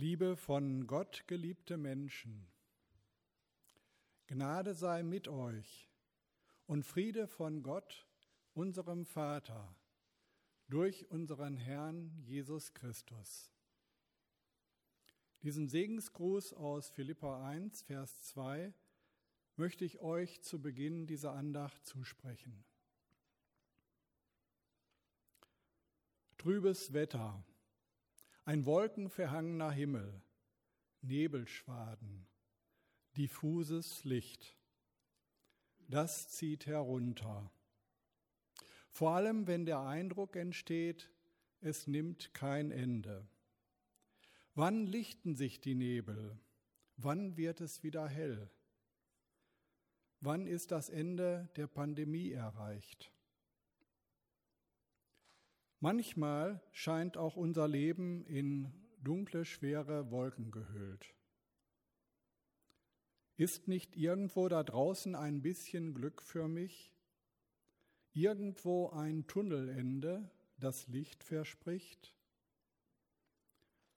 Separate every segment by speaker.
Speaker 1: Liebe von Gott geliebte Menschen, Gnade sei mit euch und Friede von Gott, unserem Vater, durch unseren Herrn Jesus Christus. Diesen Segensgruß aus Philippa 1, Vers 2 möchte ich euch zu Beginn dieser Andacht zusprechen. Trübes Wetter, ein wolkenverhangener Himmel, Nebelschwaden, diffuses Licht. Das zieht herunter. Vor allem, wenn der Eindruck entsteht, es nimmt kein Ende. Wann lichten sich die Nebel? Wann wird es wieder hell? Wann ist das Ende der Pandemie erreicht? Manchmal scheint auch unser Leben in dunkle, schwere Wolken gehüllt. Ist nicht irgendwo da draußen ein bisschen Glück für mich? Irgendwo ein Tunnelende, das Licht verspricht?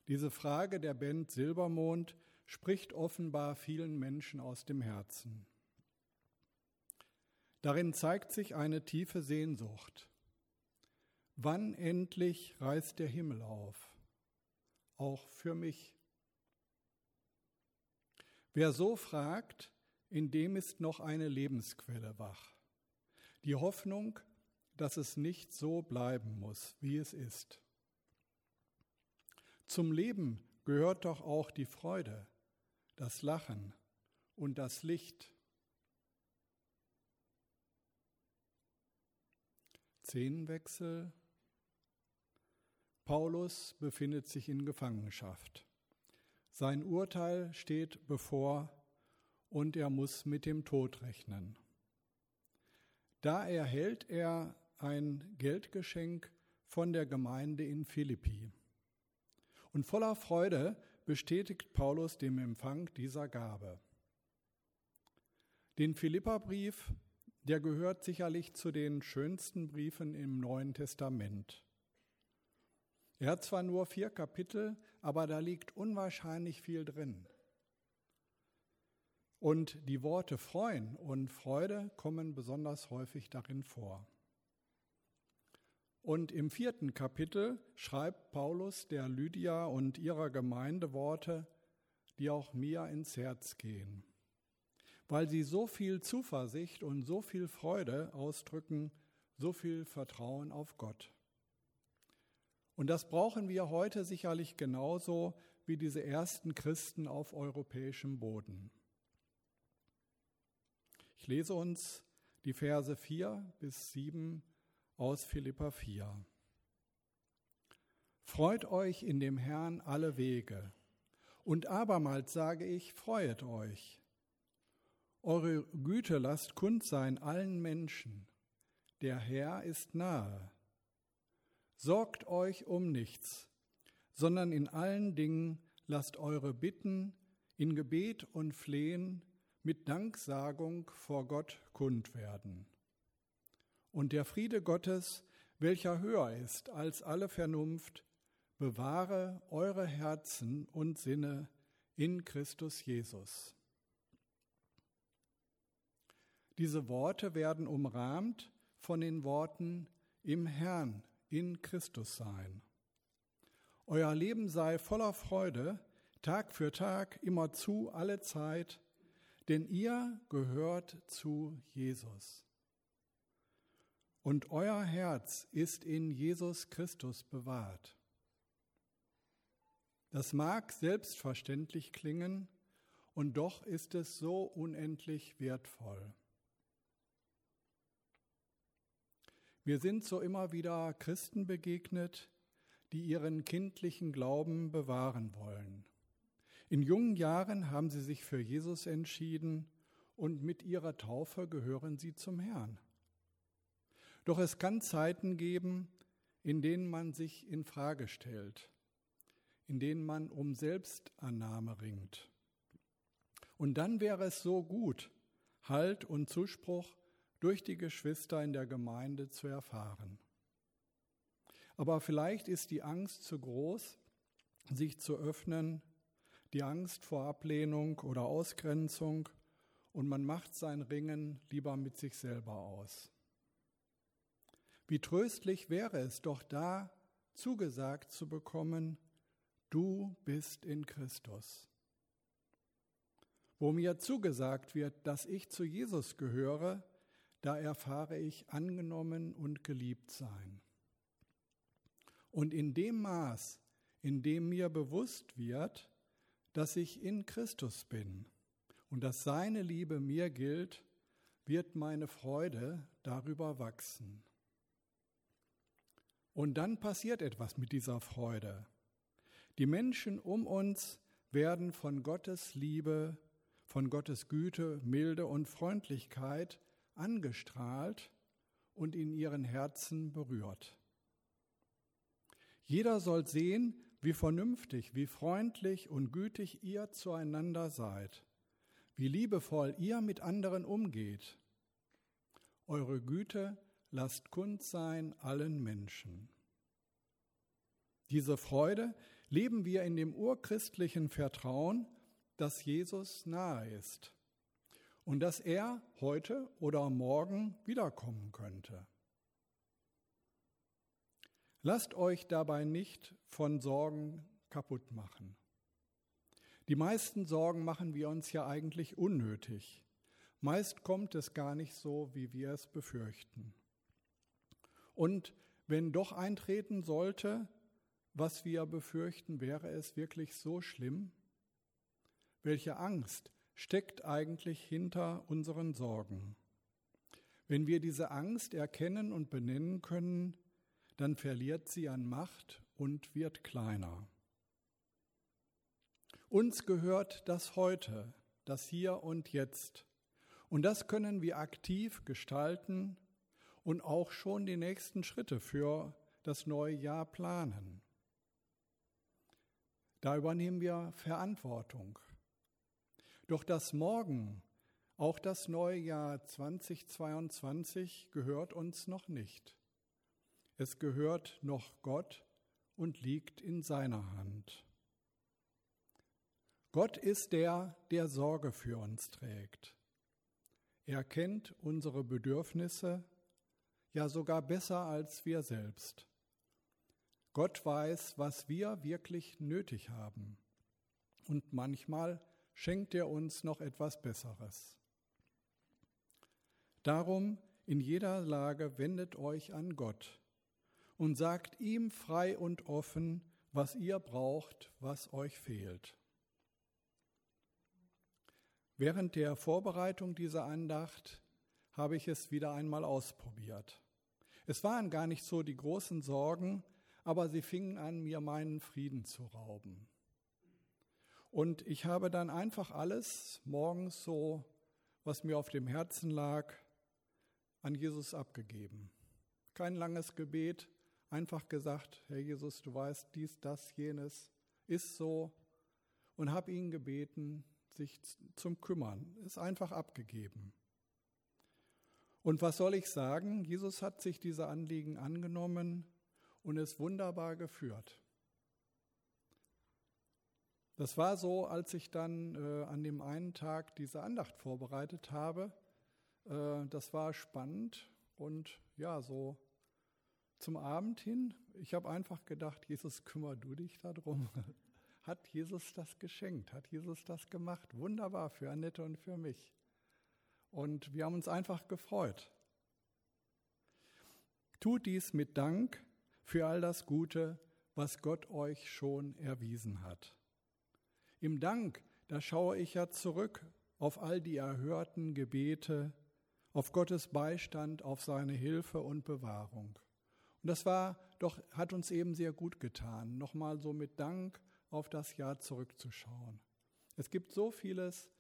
Speaker 1: Diese Frage der Band Silbermond spricht offenbar vielen Menschen aus dem Herzen. Darin zeigt sich eine tiefe Sehnsucht. Wann endlich reißt der Himmel auf? Auch für mich. Wer so fragt, in dem ist noch eine Lebensquelle wach. Die Hoffnung, dass es nicht so bleiben muss, wie es ist. Zum Leben gehört doch auch die Freude, das Lachen und das Licht. Szenenwechsel. Paulus befindet sich in Gefangenschaft. Sein Urteil steht bevor und er muss mit dem Tod rechnen. Da erhält er ein Geldgeschenk von der Gemeinde in Philippi. Und voller Freude bestätigt Paulus den Empfang dieser Gabe. Den Philipperbrief, der gehört sicherlich zu den schönsten Briefen im Neuen Testament. Er hat zwar nur vier Kapitel, aber da liegt unwahrscheinlich viel drin. Und die Worte freuen und Freude kommen besonders häufig darin vor. Und im vierten Kapitel schreibt Paulus der Lydia und ihrer Gemeinde Worte, die auch mir ins Herz gehen, weil sie so viel Zuversicht und so viel Freude ausdrücken, so viel Vertrauen auf Gott. Und das brauchen wir heute sicherlich genauso wie diese ersten Christen auf europäischem Boden. Ich lese uns die Verse 4 bis 7 aus Philippa 4. Freut euch in dem Herrn alle Wege. Und abermals sage ich, freuet euch. Eure Güte lasst kund sein allen Menschen. Der Herr ist nahe. Sorgt euch um nichts, sondern in allen Dingen lasst eure Bitten in Gebet und Flehen mit Danksagung vor Gott kund werden. Und der Friede Gottes, welcher höher ist als alle Vernunft, bewahre eure Herzen und Sinne in Christus Jesus. Diese Worte werden umrahmt von den Worten im Herrn in Christus sein. Euer Leben sei voller Freude, Tag für Tag, immerzu, alle Zeit, denn ihr gehört zu Jesus. Und euer Herz ist in Jesus Christus bewahrt. Das mag selbstverständlich klingen, und doch ist es so unendlich wertvoll. Wir sind so immer wieder Christen begegnet, die ihren kindlichen Glauben bewahren wollen. In jungen Jahren haben sie sich für Jesus entschieden und mit ihrer Taufe gehören sie zum Herrn. Doch es kann Zeiten geben, in denen man sich in Frage stellt, in denen man um Selbstannahme ringt. Und dann wäre es so gut, Halt und Zuspruch durch die Geschwister in der Gemeinde zu erfahren. Aber vielleicht ist die Angst zu groß, sich zu öffnen die Angst vor Ablehnung oder Ausgrenzung und man macht sein Ringen lieber mit sich selber aus. Wie tröstlich wäre es doch da, zugesagt zu bekommen, du bist in Christus. Wo mir zugesagt wird, dass ich zu Jesus gehöre, da erfahre ich angenommen und geliebt sein. Und in dem Maß, in dem mir bewusst wird, dass ich in Christus bin und dass seine Liebe mir gilt, wird meine Freude darüber wachsen. Und dann passiert etwas mit dieser Freude. Die Menschen um uns werden von Gottes Liebe, von Gottes Güte, Milde und Freundlichkeit angestrahlt und in ihren Herzen berührt. Jeder soll sehen, wie vernünftig, wie freundlich und gütig ihr zueinander seid, wie liebevoll ihr mit anderen umgeht. Eure Güte lasst kund sein allen Menschen. Diese Freude leben wir in dem urchristlichen Vertrauen, dass Jesus nahe ist und dass er heute oder morgen wiederkommen könnte. Lasst euch dabei nicht von Sorgen kaputt machen. Die meisten Sorgen machen wir uns ja eigentlich unnötig. Meist kommt es gar nicht so, wie wir es befürchten. Und wenn doch eintreten sollte, was wir befürchten, wäre es wirklich so schlimm? Welche Angst steckt eigentlich hinter unseren Sorgen? Wenn wir diese Angst erkennen und benennen können, dann verliert sie an Macht und wird kleiner. Uns gehört das heute, das Hier und Jetzt. Und das können wir aktiv gestalten und auch schon die nächsten Schritte für das neue Jahr planen. Da übernehmen wir Verantwortung. Doch das Morgen, auch das neue Jahr 2022 gehört uns noch nicht. Es gehört noch Gott und liegt in seiner Hand. Gott ist der, der Sorge für uns trägt. Er kennt unsere Bedürfnisse, ja sogar besser als wir selbst. Gott weiß, was wir wirklich nötig haben. Und manchmal schenkt er uns noch etwas Besseres. Darum in jeder Lage wendet euch an Gott und sagt ihm frei und offen, was ihr braucht, was euch fehlt. Während der Vorbereitung dieser Andacht habe ich es wieder einmal ausprobiert. Es waren gar nicht so die großen Sorgen, aber sie fingen an, mir meinen Frieden zu rauben. Und ich habe dann einfach alles morgens so, was mir auf dem Herzen lag, an Jesus abgegeben. Kein langes Gebet, einfach gesagt, Herr Jesus, du weißt dies, das, jenes, ist so und habe ihn gebeten, sich zum Kümmern, ist einfach abgegeben. Und was soll ich sagen? Jesus hat sich diese Anliegen angenommen und es wunderbar geführt. Das war so, als ich dann äh, an dem einen Tag diese Andacht vorbereitet habe. Äh, das war spannend und ja, so zum Abend hin. Ich habe einfach gedacht, Jesus, kümmer du dich darum. Hat Jesus das geschenkt? Hat Jesus das gemacht? Wunderbar für Annette und für mich. Und wir haben uns einfach gefreut. Tut dies mit Dank für all das Gute, was Gott euch schon erwiesen hat. Im Dank, da schaue ich ja zurück auf all die erhörten Gebete, auf Gottes Beistand, auf seine Hilfe und Bewahrung. Und das war doch, hat uns eben sehr gut getan, nochmal so mit Dank auf das Jahr zurückzuschauen. Es gibt so vieles,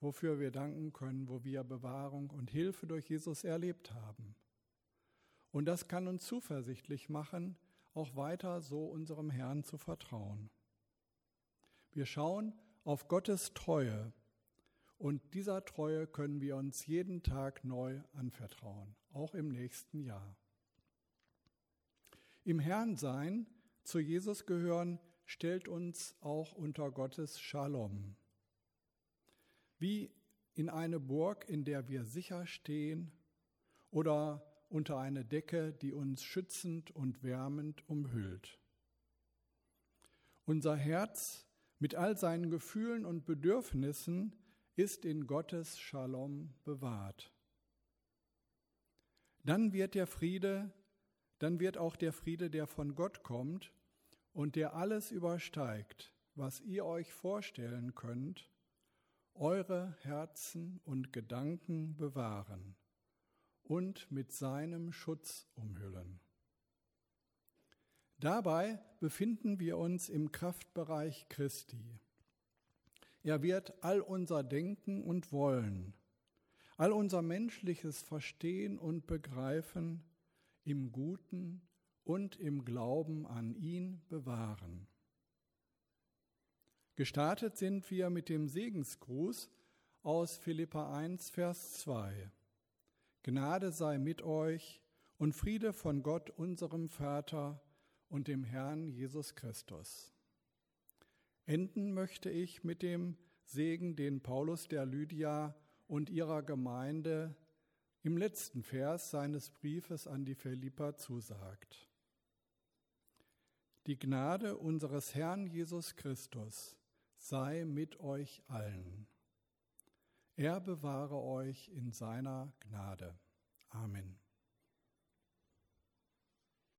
Speaker 1: wofür wir danken können, wo wir Bewahrung und Hilfe durch Jesus erlebt haben. Und das kann uns zuversichtlich machen, auch weiter so unserem Herrn zu vertrauen. Wir schauen auf Gottes Treue und dieser Treue können wir uns jeden Tag neu anvertrauen, auch im nächsten Jahr. Im Herrn sein, zu Jesus gehören, stellt uns auch unter Gottes Shalom. Wie in eine Burg, in der wir sicher stehen oder unter eine Decke, die uns schützend und wärmend umhüllt. Unser Herz mit all seinen Gefühlen und Bedürfnissen ist in Gottes Shalom bewahrt. Dann wird der Friede, dann wird auch der Friede, der von Gott kommt und der alles übersteigt, was ihr euch vorstellen könnt, eure Herzen und Gedanken bewahren und mit seinem Schutz umhüllen. Dabei befinden wir uns im Kraftbereich Christi. Er wird all unser Denken und Wollen, all unser menschliches Verstehen und Begreifen im Guten und im Glauben an ihn bewahren. Gestartet sind wir mit dem Segensgruß aus Philippa 1, Vers 2. Gnade sei mit euch und Friede von Gott, unserem Vater und dem Herrn Jesus Christus. Enden möchte ich mit dem Segen, den Paulus der Lydia und ihrer Gemeinde im letzten Vers seines Briefes an die Philippa zusagt. Die Gnade unseres Herrn Jesus Christus sei mit euch allen. Er bewahre euch in seiner Gnade. Amen.